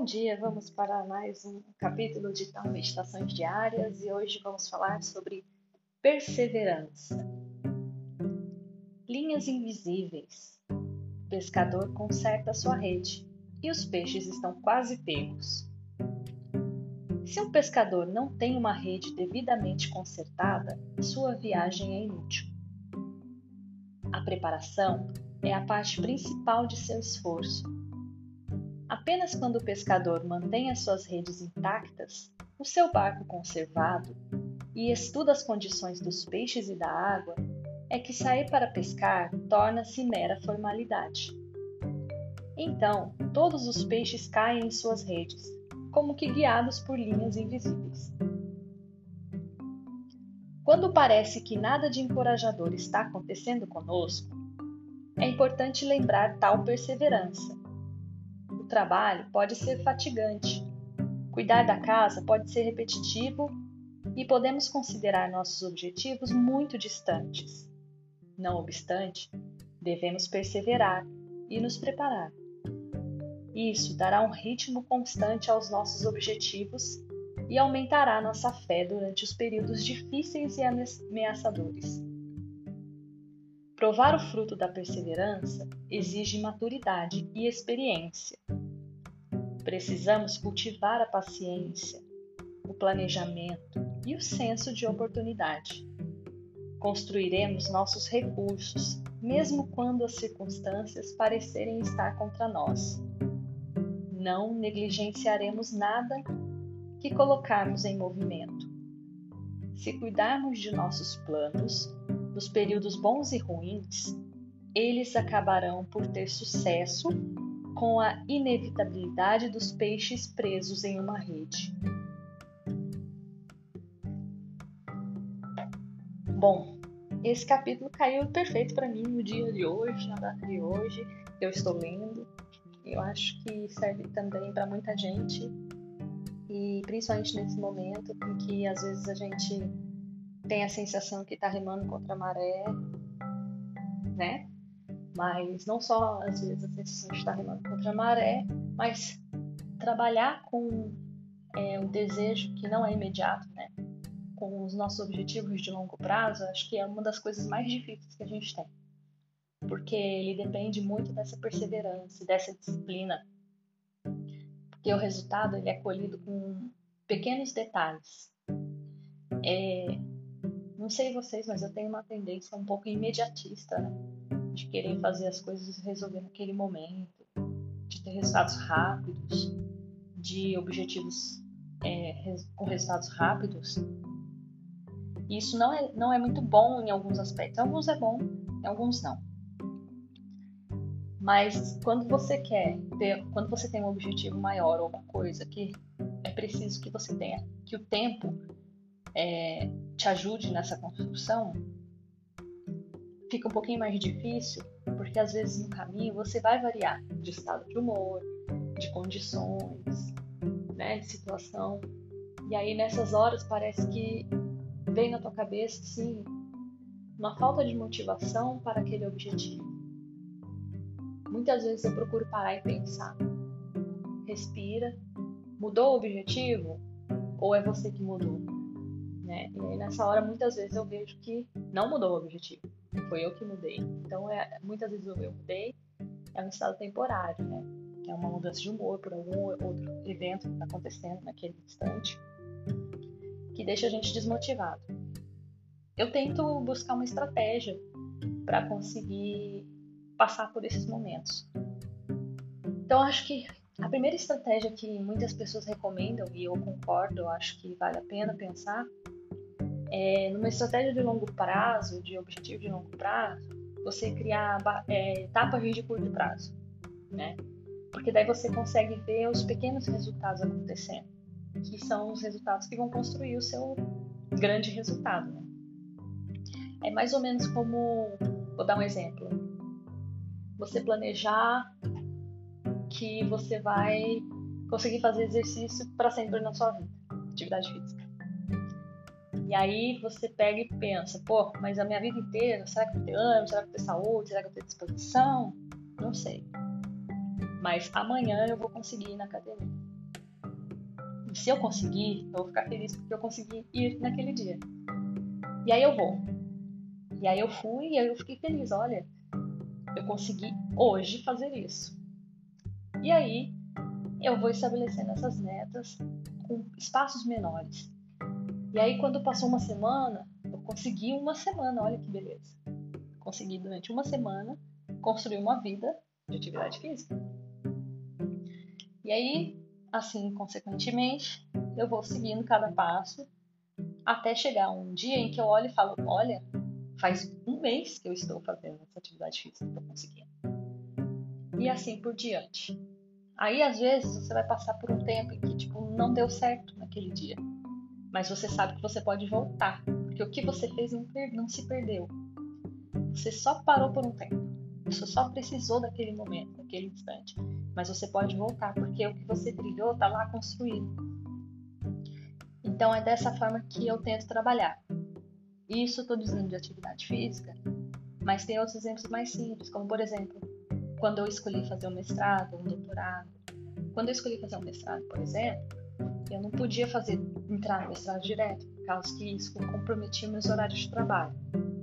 Bom dia, vamos para mais um capítulo de Tal Meditações Diárias e hoje vamos falar sobre perseverança. Linhas invisíveis. O pescador conserta sua rede e os peixes estão quase pegos. Se um pescador não tem uma rede devidamente consertada, sua viagem é inútil. A preparação é a parte principal de seu esforço Apenas quando o pescador mantém as suas redes intactas, o seu barco conservado e estuda as condições dos peixes e da água, é que sair para pescar torna-se mera formalidade. Então, todos os peixes caem em suas redes, como que guiados por linhas invisíveis. Quando parece que nada de encorajador está acontecendo conosco, é importante lembrar tal perseverança trabalho pode ser fatigante. Cuidar da casa pode ser repetitivo e podemos considerar nossos objetivos muito distantes. Não obstante, devemos perseverar e nos preparar. Isso dará um ritmo constante aos nossos objetivos e aumentará nossa fé durante os períodos difíceis e ameaçadores. Provar o fruto da perseverança exige maturidade e experiência. Precisamos cultivar a paciência, o planejamento e o senso de oportunidade. Construiremos nossos recursos, mesmo quando as circunstâncias parecerem estar contra nós. Não negligenciaremos nada que colocarmos em movimento. Se cuidarmos de nossos planos, nos períodos bons e ruins, eles acabarão por ter sucesso com a inevitabilidade dos peixes presos em uma rede. Bom, esse capítulo caiu perfeito para mim no dia de hoje, na data de hoje. Eu estou lendo. Eu acho que serve também para muita gente e principalmente nesse momento em que às vezes a gente tem a sensação que está remando contra a maré, né? Mas não só, às vezes, a sensação de estar remando contra a maré, mas trabalhar com é, um desejo que não é imediato, né? Com os nossos objetivos de longo prazo, acho que é uma das coisas mais difíceis que a gente tem. Porque ele depende muito dessa perseverança, dessa disciplina. Porque o resultado ele é colhido com pequenos detalhes. É, não sei vocês, mas eu tenho uma tendência um pouco imediatista, né? De querer fazer as coisas e resolver naquele momento, de ter resultados rápidos, de objetivos é, com resultados rápidos. isso não é, não é muito bom em alguns aspectos. Em alguns é bom, em alguns não. Mas quando você quer ter, quando você tem um objetivo maior ou uma coisa que é preciso que você tenha, que o tempo é, te ajude nessa construção, fica um pouquinho mais difícil, porque às vezes no caminho você vai variar de estado de humor, de condições, né, de situação. E aí nessas horas parece que vem na tua cabeça assim uma falta de motivação para aquele objetivo. Muitas vezes eu procuro parar e pensar. Respira. Mudou o objetivo? Ou é você que mudou? Né? E aí nessa hora muitas vezes eu vejo que não mudou o objetivo foi eu que mudei. Então, é, muitas vezes eu mudei, é um estado temporário, né? É uma mudança de humor por algum outro evento que está acontecendo naquele instante, que deixa a gente desmotivado. Eu tento buscar uma estratégia para conseguir passar por esses momentos. Então, acho que a primeira estratégia que muitas pessoas recomendam, e eu concordo, eu acho que vale a pena pensar, é, numa estratégia de longo prazo, de objetivo de longo prazo, você criar é, etapas de curto prazo, né? Porque daí você consegue ver os pequenos resultados acontecendo, que são os resultados que vão construir o seu grande resultado, né? É mais ou menos como, vou dar um exemplo, você planejar que você vai conseguir fazer exercício para sempre na sua vida, atividade física. E aí você pega e pensa, pô, mas a minha vida inteira, será que eu ter ânimo? Será que eu ter saúde? Será que eu ter disposição? Não sei. Mas amanhã eu vou conseguir ir na academia. se eu conseguir, eu vou ficar feliz porque eu consegui ir naquele dia. E aí eu vou. E aí eu fui e aí eu fiquei feliz. Olha, eu consegui hoje fazer isso. E aí eu vou estabelecendo essas metas com espaços menores. E aí quando passou uma semana, eu consegui uma semana, olha que beleza. Consegui durante uma semana construir uma vida de atividade física. E aí, assim, consequentemente, eu vou seguindo cada passo até chegar um dia em que eu olho e falo: olha, faz um mês que eu estou fazendo essa atividade física, estou conseguindo. E assim por diante. Aí, às vezes, você vai passar por um tempo em que, tipo, não deu certo naquele dia. Mas você sabe que você pode voltar. Porque o que você fez não, não se perdeu. Você só parou por um tempo. Você só precisou daquele momento, daquele instante. Mas você pode voltar, porque o que você trilhou está lá construído. Então é dessa forma que eu tento trabalhar. Isso estou dizendo de atividade física, mas tem outros exemplos mais simples, como por exemplo, quando eu escolhi fazer um mestrado, um doutorado. Quando eu escolhi fazer um mestrado, por exemplo, eu não podia fazer entrar no mestrado direto, por causa que isso comprometia meus horários de trabalho.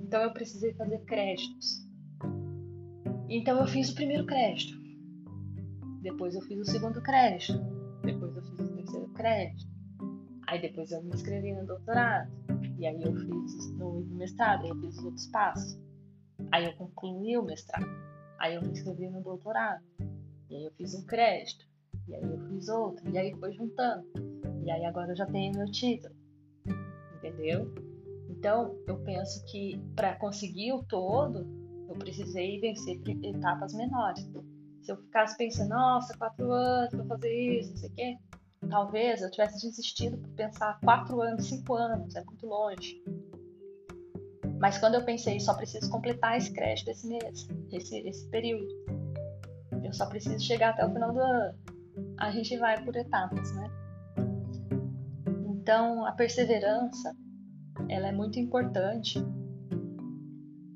Então eu precisei fazer créditos. Então eu fiz o primeiro crédito. Depois eu fiz o segundo crédito. Depois eu fiz o terceiro crédito. Aí depois eu me inscrevi no doutorado. E aí eu fiz no mestrado, aí eu fiz os outros passos. Aí eu concluí o mestrado. Aí eu me inscrevi no doutorado. E aí eu fiz um crédito. E aí eu fiz outro. E aí foi juntando. E aí agora eu já tenho meu título. Entendeu? Então eu penso que para conseguir o todo, eu precisei vencer etapas menores. Se eu ficasse pensando, nossa, quatro anos para fazer isso, não sei o quê, talvez eu tivesse desistido por pensar quatro anos, cinco anos, é muito longe. Mas quando eu pensei, só preciso completar esse crédito esse mês, esse, esse período. Eu só preciso chegar até o final do ano. A gente vai por etapas, né? Então, a perseverança, ela é muito importante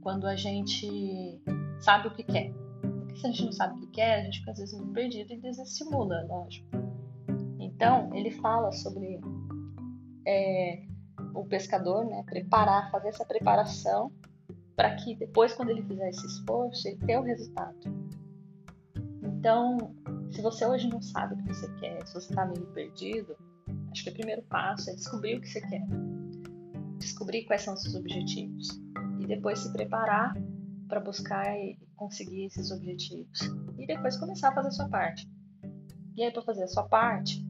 quando a gente sabe o que quer. Porque se a gente não sabe o que quer, a gente fica às vezes muito perdido e desestimula, lógico. Então, ele fala sobre é, o pescador, né, preparar, fazer essa preparação para que depois, quando ele fizer esse esforço, ele tenha o resultado. Então, se você hoje não sabe o que você quer, se você está meio perdido, acho que o primeiro passo é descobrir o que você quer. Descobrir quais são os seus objetivos e depois se preparar para buscar e conseguir esses objetivos. E depois começar a fazer a sua parte. E aí, para fazer a sua parte,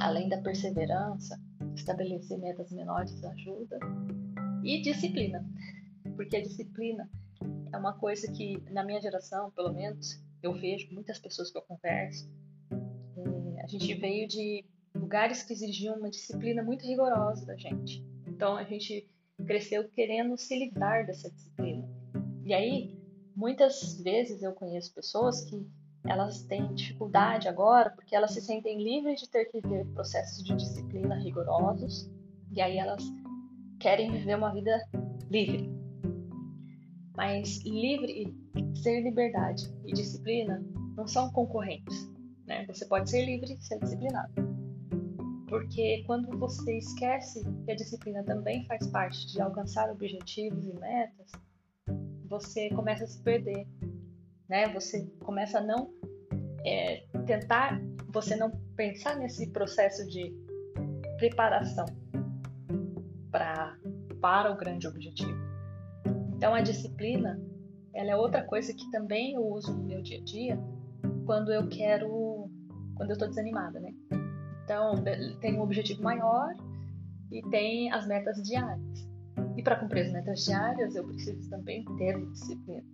além da perseverança, estabelecer metas menores ajuda e disciplina. Porque a disciplina é uma coisa que, na minha geração, pelo menos, eu vejo muitas pessoas que eu converso. É, a gente veio de lugares que exigiam uma disciplina muito rigorosa da gente. Então, a gente cresceu querendo se livrar dessa disciplina. E aí, muitas vezes eu conheço pessoas que elas têm dificuldade agora porque elas se sentem livres de ter que viver processos de disciplina rigorosos e aí elas querem viver uma vida livre. Mas livre, ser liberdade e disciplina não são concorrentes. Né? Você pode ser livre e ser disciplinado. Porque quando você esquece que a disciplina também faz parte de alcançar objetivos e metas, você começa a se perder, né? Você começa a não é, tentar, você não pensar nesse processo de preparação para para o grande objetivo. Então a disciplina, ela é outra coisa que também eu uso no meu dia a dia quando eu quero, quando eu estou desanimada, né? Então, tem um objetivo maior e tem as metas diárias. E para cumprir as metas diárias, eu preciso também ter disciplina.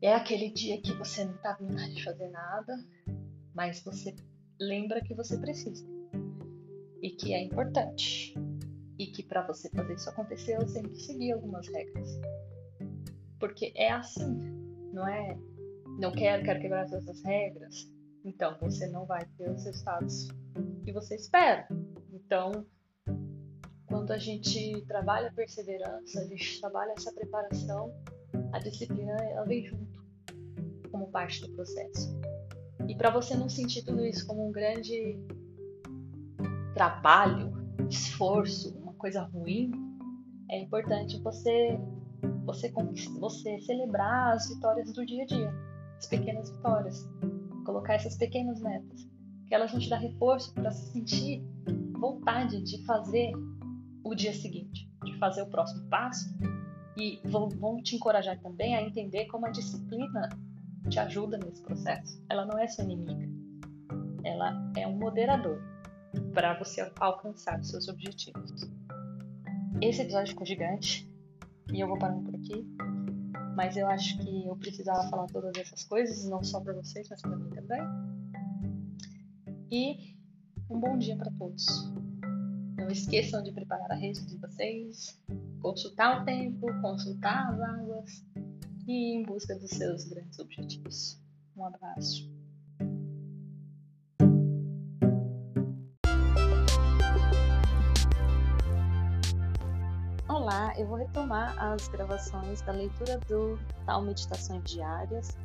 É aquele dia que você não está com vontade de fazer nada, mas você lembra que você precisa e que é importante. E que para você fazer isso acontecer, você tem que seguir algumas regras. Porque é assim, não é? Não quero, quero quebrar todas as regras então você não vai ter os resultados que você espera. Então, quando a gente trabalha a perseverança, a gente trabalha essa preparação, a disciplina ela vem junto como parte do processo. E para você não sentir tudo isso como um grande trabalho, esforço, uma coisa ruim, é importante você você você celebrar as vitórias do dia a dia, as pequenas vitórias, colocar essas pequenas metas, que elas vão te dar reforço para sentir vontade de fazer o dia seguinte, de fazer o próximo passo e vão, vão te encorajar também a entender como a disciplina te ajuda nesse processo. Ela não é sua inimiga, ela é um moderador para você alcançar os seus objetivos. Esse episódio ficou gigante e eu vou parando por aqui, mas eu acho que eu precisava falar todas essas coisas, não só para vocês, mas para mim também. E um bom dia para todos. Não esqueçam de preparar a rede de vocês, consultar o tempo, consultar as águas e ir em busca dos seus grandes objetivos. Um abraço. Eu vou retomar as gravações da leitura do tal Meditações Diárias,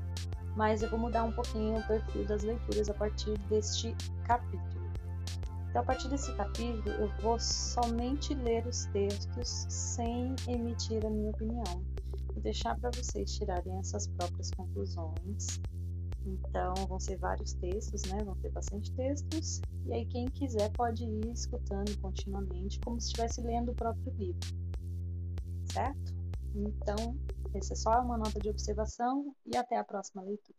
mas eu vou mudar um pouquinho o perfil das leituras a partir deste capítulo. Então, a partir desse capítulo, eu vou somente ler os textos sem emitir a minha opinião e deixar para vocês tirarem essas próprias conclusões. Então, vão ser vários textos, né? Vão ter bastante textos. E aí, quem quiser pode ir escutando continuamente, como se estivesse lendo o próprio livro. Certo? Então, essa é só uma nota de observação e até a próxima leitura.